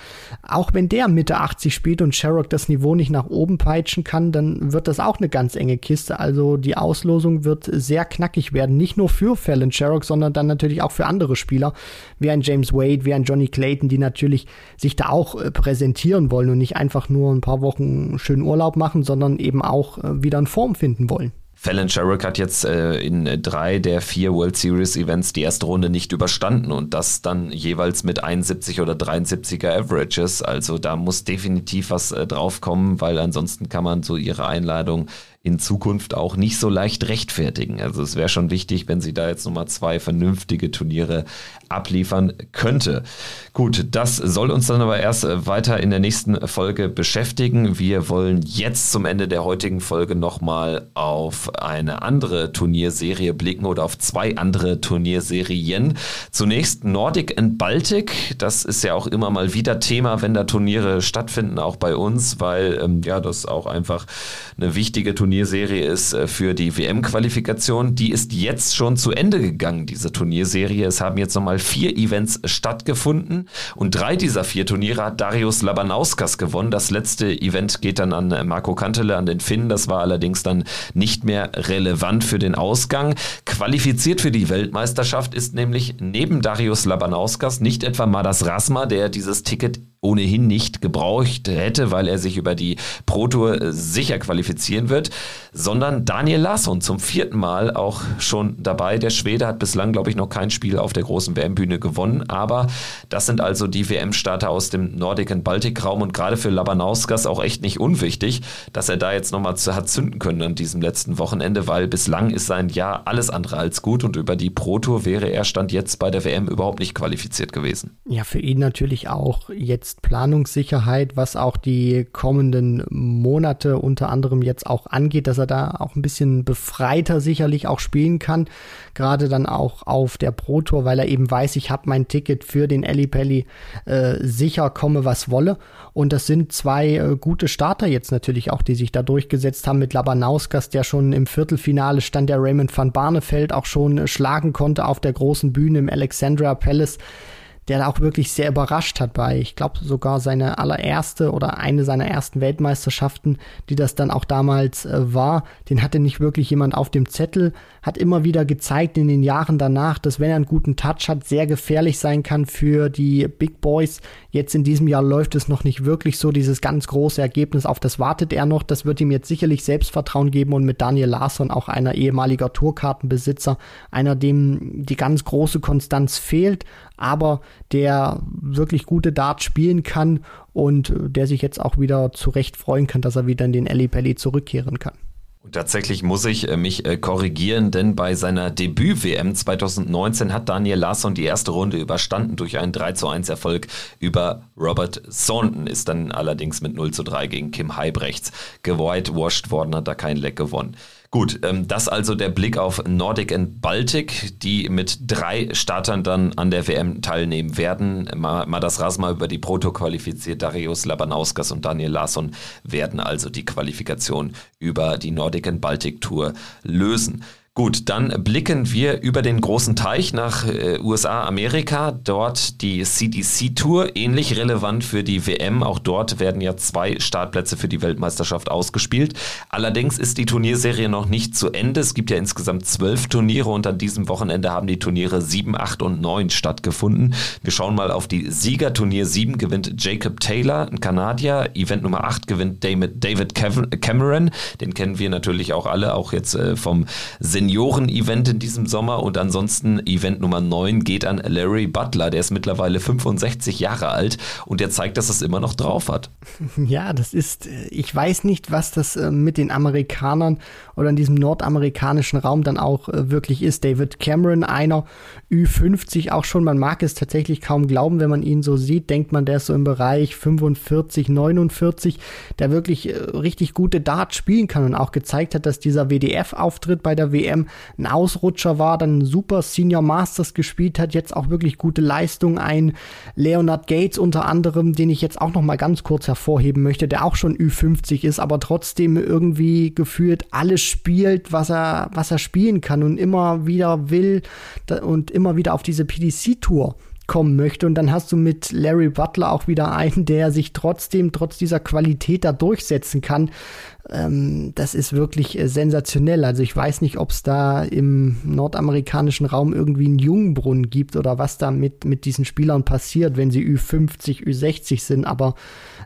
auch wenn der Mitte 80 spielt und Sherrock das Niveau nicht nach oben peitschen kann, dann wird das auch eine ganz enge Kiste. Also die Auslosung wird sehr knackig werden, nicht nur für Fallon Sherrock, sondern dann natürlich auch für andere Spieler, wie ein James Wade, wie ein Johnny Clayton, die natürlich sich da auch auch äh, präsentieren wollen und nicht einfach nur ein paar Wochen schönen Urlaub machen, sondern eben auch äh, wieder in Form finden wollen. Fallon Sherrock hat jetzt äh, in drei der vier World Series Events die erste Runde nicht überstanden und das dann jeweils mit 71 oder 73er Averages. Also da muss definitiv was äh, draufkommen, weil ansonsten kann man so ihre Einladung in Zukunft auch nicht so leicht rechtfertigen. Also es wäre schon wichtig, wenn sie da jetzt nochmal zwei vernünftige Turniere abliefern könnte. Gut, das soll uns dann aber erst weiter in der nächsten Folge beschäftigen. Wir wollen jetzt zum Ende der heutigen Folge nochmal auf eine andere Turnierserie blicken oder auf zwei andere Turnierserien. Zunächst Nordic and Baltic. Das ist ja auch immer mal wieder Thema, wenn da Turniere stattfinden, auch bei uns, weil ähm, ja das auch einfach eine wichtige Turnierserie ist äh, für die WM-Qualifikation. Die ist jetzt schon zu Ende gegangen, diese Turnierserie. Es haben jetzt nochmal vier Events stattgefunden und drei dieser vier Turniere hat Darius Labanauskas gewonnen. Das letzte Event geht dann an Marco Kantele, an den Finn. Das war allerdings dann nicht mehr relevant für den Ausgang. Qualifiziert für die Weltmeisterschaft ist nämlich neben Darius Labanauskas nicht etwa Madas Rasma, der dieses Ticket ohnehin nicht gebraucht hätte, weil er sich über die Pro Tour äh, sicher qualifizieren wird, sondern Daniel Larsson zum vierten Mal auch schon dabei. Der Schwede hat bislang, glaube ich, noch kein Spiel auf der großen WM-Bühne gewonnen, aber das sind also die WM-Starter aus dem Nordic- und Baltik-Raum und gerade für Labanauskas auch echt nicht unwichtig, dass er da jetzt nochmal hat zünden können an diesem letzten Wochenende, weil bislang ist sein Jahr alles andere als gut und über die Pro Tour wäre er Stand jetzt bei der WM überhaupt nicht qualifiziert gewesen. Ja, für ihn natürlich auch jetzt jetzt Planungssicherheit, was auch die kommenden Monate unter anderem jetzt auch angeht, dass er da auch ein bisschen befreiter sicherlich auch spielen kann. Gerade dann auch auf der Pro Tour, weil er eben weiß, ich habe mein Ticket für den Pelli äh, sicher, komme was wolle. Und das sind zwei äh, gute Starter jetzt natürlich auch, die sich da durchgesetzt haben mit Labanauskas, der schon im Viertelfinale stand, der Raymond van Barneveld auch schon schlagen konnte auf der großen Bühne im Alexandra Palace der auch wirklich sehr überrascht hat bei, ich glaube sogar seine allererste oder eine seiner ersten Weltmeisterschaften, die das dann auch damals äh, war, den hatte nicht wirklich jemand auf dem Zettel, hat immer wieder gezeigt in den Jahren danach, dass wenn er einen guten Touch hat, sehr gefährlich sein kann für die Big Boys. Jetzt in diesem Jahr läuft es noch nicht wirklich so, dieses ganz große Ergebnis, auf das wartet er noch, das wird ihm jetzt sicherlich Selbstvertrauen geben und mit Daniel Larsson, auch einer ehemaliger Tourkartenbesitzer, einer, dem die ganz große Konstanz fehlt, aber der wirklich gute Dart spielen kann und der sich jetzt auch wieder zurecht freuen kann, dass er wieder in den Eli Pelli zurückkehren kann. Und tatsächlich muss ich äh, mich äh, korrigieren, denn bei seiner Debüt-WM 2019 hat Daniel Larsson die erste Runde überstanden durch einen 3 zu 1 Erfolg über Robert Thornton, ist dann allerdings mit 0 zu 3 gegen Kim Heibrechts gewhitewashed worden, hat da kein Leck gewonnen. Gut, ähm, das also der Blick auf Nordic and Baltic, die mit drei Startern dann an der WM teilnehmen werden. Madas Rasma über die Proto qualifiziert, Darius Labanauskas und Daniel Larsson werden also die Qualifikation über die Nordic and Baltic Tour lösen. Gut, dann blicken wir über den großen Teich nach äh, USA, Amerika. Dort die CDC Tour, ähnlich relevant für die WM. Auch dort werden ja zwei Startplätze für die Weltmeisterschaft ausgespielt. Allerdings ist die Turnierserie noch nicht zu Ende. Es gibt ja insgesamt zwölf Turniere und an diesem Wochenende haben die Turniere 7, 8 und 9 stattgefunden. Wir schauen mal auf die Sieger. Turnier 7 gewinnt Jacob Taylor, ein Kanadier. Event Nummer 8 gewinnt David Cameron. Den kennen wir natürlich auch alle, auch jetzt äh, vom Senior Senioren-Event in diesem Sommer und ansonsten Event Nummer 9 geht an Larry Butler, der ist mittlerweile 65 Jahre alt und der zeigt, dass es immer noch drauf hat. Ja, das ist, äh, ich weiß nicht, was das äh, mit den Amerikanern oder in diesem nordamerikanischen Raum dann auch äh, wirklich ist. David Cameron, einer Ü50 auch schon, man mag es tatsächlich kaum glauben, wenn man ihn so sieht, denkt man, der ist so im Bereich 45, 49, der wirklich richtig gute Dart spielen kann und auch gezeigt hat, dass dieser WDF-Auftritt bei der WM WM ein Ausrutscher war, dann super Senior Masters gespielt hat, jetzt auch wirklich gute Leistung. Ein Leonard Gates unter anderem, den ich jetzt auch noch mal ganz kurz hervorheben möchte, der auch schon Ü50 ist, aber trotzdem irgendwie gefühlt alles spielt, was er, was er spielen kann und immer wieder will und immer wieder auf diese PDC-Tour kommen möchte. Und dann hast du mit Larry Butler auch wieder einen, der sich trotzdem, trotz dieser Qualität da durchsetzen kann. Ähm, das ist wirklich äh, sensationell. Also ich weiß nicht, ob es da im nordamerikanischen Raum irgendwie einen Jungbrunnen gibt oder was da mit, mit diesen Spielern passiert, wenn sie Ü50, Ü60 sind. Aber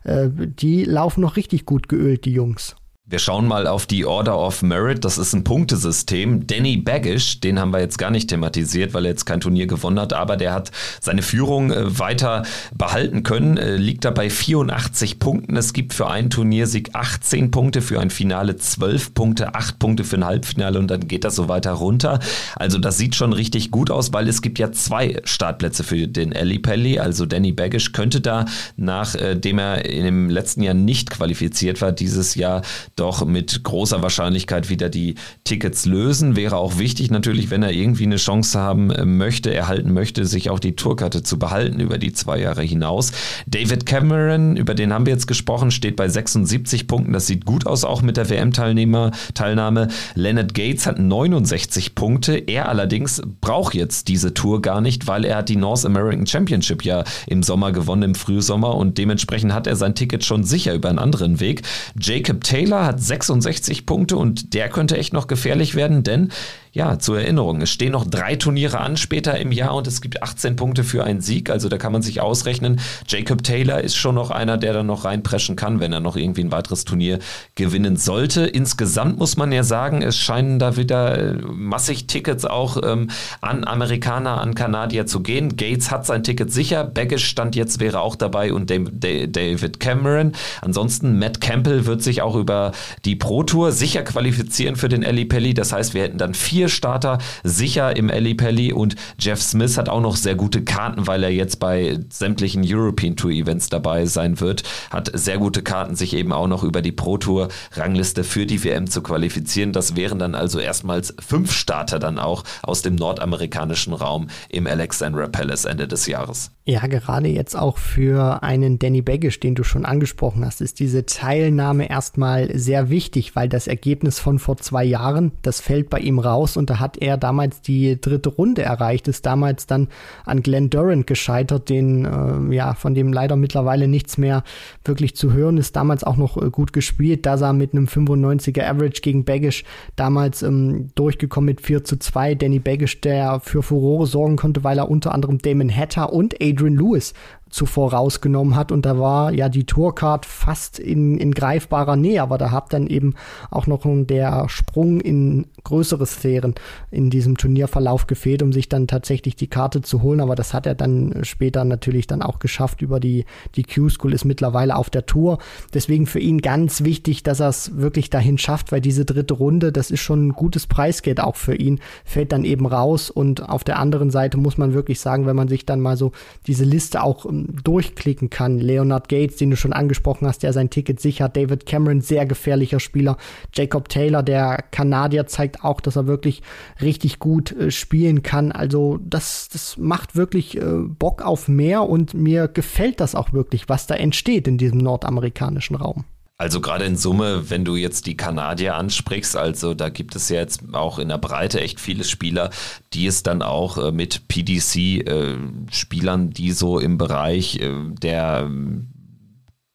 äh, die laufen noch richtig gut geölt, die Jungs. Wir schauen mal auf die Order of Merit. Das ist ein Punktesystem. Danny Baggish, den haben wir jetzt gar nicht thematisiert, weil er jetzt kein Turnier gewonnen hat, aber der hat seine Führung äh, weiter behalten können, äh, liegt da bei 84 Punkten. Es gibt für einen Turniersieg 18 Punkte, für ein Finale 12 Punkte, 8 Punkte für ein Halbfinale und dann geht das so weiter runter. Also das sieht schon richtig gut aus, weil es gibt ja zwei Startplätze für den Ali Pelli. Also Danny Baggish könnte da, nachdem äh, er im letzten Jahr nicht qualifiziert war, dieses Jahr doch mit großer Wahrscheinlichkeit wieder die Tickets lösen. Wäre auch wichtig natürlich, wenn er irgendwie eine Chance haben äh, möchte, erhalten möchte, sich auch die Tourkarte zu behalten über die zwei Jahre hinaus. David Cameron, über den haben wir jetzt gesprochen, steht bei 76 Punkten. Das sieht gut aus, auch mit der WM-Teilnehmer, Teilnahme. Leonard Gates hat 69 Punkte. Er allerdings braucht jetzt diese Tour gar nicht, weil er hat die North American Championship ja im Sommer gewonnen, im Frühsommer und dementsprechend hat er sein Ticket schon sicher über einen anderen Weg. Jacob Taylor hat hat 66 Punkte und der könnte echt noch gefährlich werden, denn ja, zur Erinnerung, es stehen noch drei Turniere an später im Jahr und es gibt 18 Punkte für einen Sieg, also da kann man sich ausrechnen. Jacob Taylor ist schon noch einer, der dann noch reinpreschen kann, wenn er noch irgendwie ein weiteres Turnier gewinnen sollte. Insgesamt muss man ja sagen, es scheinen da wieder äh, massig Tickets auch ähm, an Amerikaner, an Kanadier zu gehen. Gates hat sein Ticket sicher, Baggish stand jetzt wäre auch dabei und David Cameron. Ansonsten Matt Campbell wird sich auch über die Pro Tour sicher qualifizieren für den Eli Pelli. Das heißt, wir hätten dann vier vier Starter sicher im Eli Pelli und Jeff Smith hat auch noch sehr gute Karten, weil er jetzt bei sämtlichen European Tour Events dabei sein wird. Hat sehr gute Karten, sich eben auch noch über die Pro Tour Rangliste für die WM zu qualifizieren. Das wären dann also erstmals fünf Starter dann auch aus dem nordamerikanischen Raum im Alexandra Palace Ende des Jahres. Ja, gerade jetzt auch für einen Danny Baggish, den du schon angesprochen hast, ist diese Teilnahme erstmal sehr wichtig, weil das Ergebnis von vor zwei Jahren, das fällt bei ihm raus und da hat er damals die dritte Runde erreicht, ist damals dann an Glenn Durant gescheitert, den, äh, ja, von dem leider mittlerweile nichts mehr wirklich zu hören ist, damals auch noch äh, gut gespielt, da sah mit einem 95er Average gegen Baggish damals ähm, durchgekommen mit 4 zu 2, Danny Baggish, der für Furore sorgen konnte, weil er unter anderem Damon Hatter und Adrian Lewis zuvor rausgenommen hat. Und da war ja die Tourcard fast in, in greifbarer Nähe, aber da hat dann eben auch noch der Sprung in größere Sphären in diesem Turnierverlauf gefehlt, um sich dann tatsächlich die Karte zu holen, aber das hat er dann später natürlich dann auch geschafft über die, die Q-School, ist mittlerweile auf der Tour, deswegen für ihn ganz wichtig, dass er es wirklich dahin schafft, weil diese dritte Runde, das ist schon ein gutes Preisgeld auch für ihn, fällt dann eben raus. Und auf der anderen Seite muss man wirklich sagen, wenn man sich dann mal so diese Liste auch durchklicken kann. Leonard Gates, den du schon angesprochen hast, der sein Ticket sichert. David Cameron, sehr gefährlicher Spieler. Jacob Taylor, der Kanadier, zeigt auch, dass er wirklich richtig gut äh, spielen kann. Also das, das macht wirklich äh, Bock auf mehr und mir gefällt das auch wirklich, was da entsteht in diesem nordamerikanischen Raum. Also gerade in Summe, wenn du jetzt die Kanadier ansprichst, also da gibt es ja jetzt auch in der Breite echt viele Spieler, die es dann auch äh, mit PDC-Spielern, äh, die so im Bereich äh, der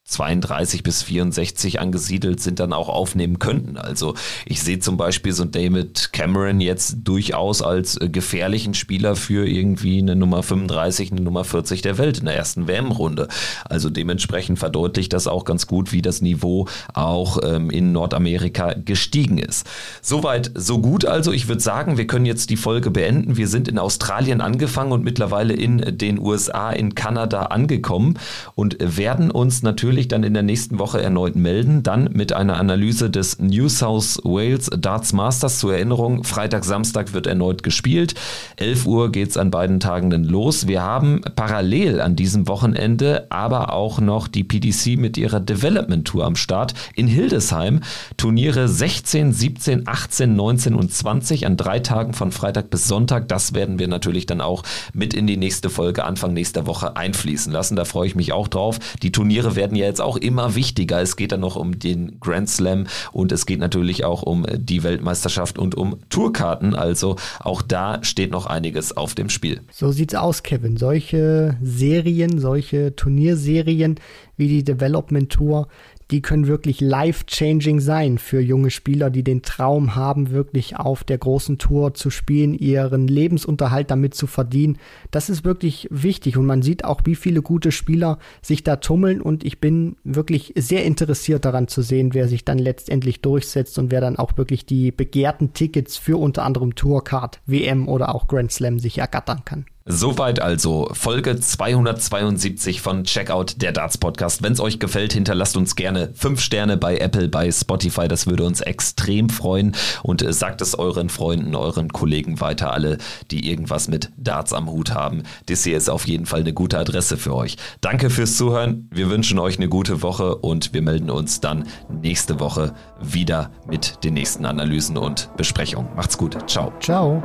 32 bis 64 angesiedelt sind, dann auch aufnehmen könnten. Also ich sehe zum Beispiel so David Cameron jetzt durchaus als äh, gefährlichen Spieler für irgendwie eine Nummer 35, eine Nummer 40 der Welt in der ersten WM-Runde. Also dementsprechend verdeutlicht das auch ganz gut, wie das Niveau auch ähm, in Nordamerika gestiegen ist. Soweit, so gut. Also ich würde sagen, wir können jetzt die Folge beenden. Wir sind in Australien angefangen und mittlerweile in den USA, in Kanada angekommen und werden uns natürlich natürlich dann in der nächsten Woche erneut melden. Dann mit einer Analyse des New South Wales Darts Masters. Zur Erinnerung, Freitag, Samstag wird erneut gespielt. 11 Uhr geht es an beiden Tagen dann los. Wir haben parallel an diesem Wochenende aber auch noch die PDC mit ihrer Development Tour am Start in Hildesheim. Turniere 16, 17, 18, 19 und 20 an drei Tagen von Freitag bis Sonntag. Das werden wir natürlich dann auch mit in die nächste Folge Anfang nächster Woche einfließen lassen. Da freue ich mich auch drauf. Die Turniere werden ja jetzt auch immer wichtiger. Es geht dann noch um den Grand Slam und es geht natürlich auch um die Weltmeisterschaft und um Tourkarten. Also auch da steht noch einiges auf dem Spiel. So sieht's aus, Kevin. Solche Serien, solche Turnierserien wie die Development Tour, die können wirklich life-changing sein für junge Spieler, die den Traum haben, wirklich auf der großen Tour zu spielen, ihren Lebensunterhalt damit zu verdienen. Das ist wirklich wichtig und man sieht auch, wie viele gute Spieler sich da tummeln und ich bin wirklich sehr interessiert daran zu sehen, wer sich dann letztendlich durchsetzt und wer dann auch wirklich die begehrten Tickets für unter anderem Tourcard, WM oder auch Grand Slam sich ergattern kann. Soweit also Folge 272 von Checkout der Darts Podcast. Wenn es euch gefällt, hinterlasst uns gerne 5 Sterne bei Apple, bei Spotify. Das würde uns extrem freuen. Und äh, sagt es euren Freunden, euren Kollegen weiter, alle, die irgendwas mit Darts am Hut haben. Das hier ist auf jeden Fall eine gute Adresse für euch. Danke fürs Zuhören. Wir wünschen euch eine gute Woche und wir melden uns dann nächste Woche wieder mit den nächsten Analysen und Besprechungen. Macht's gut. Ciao. Ciao.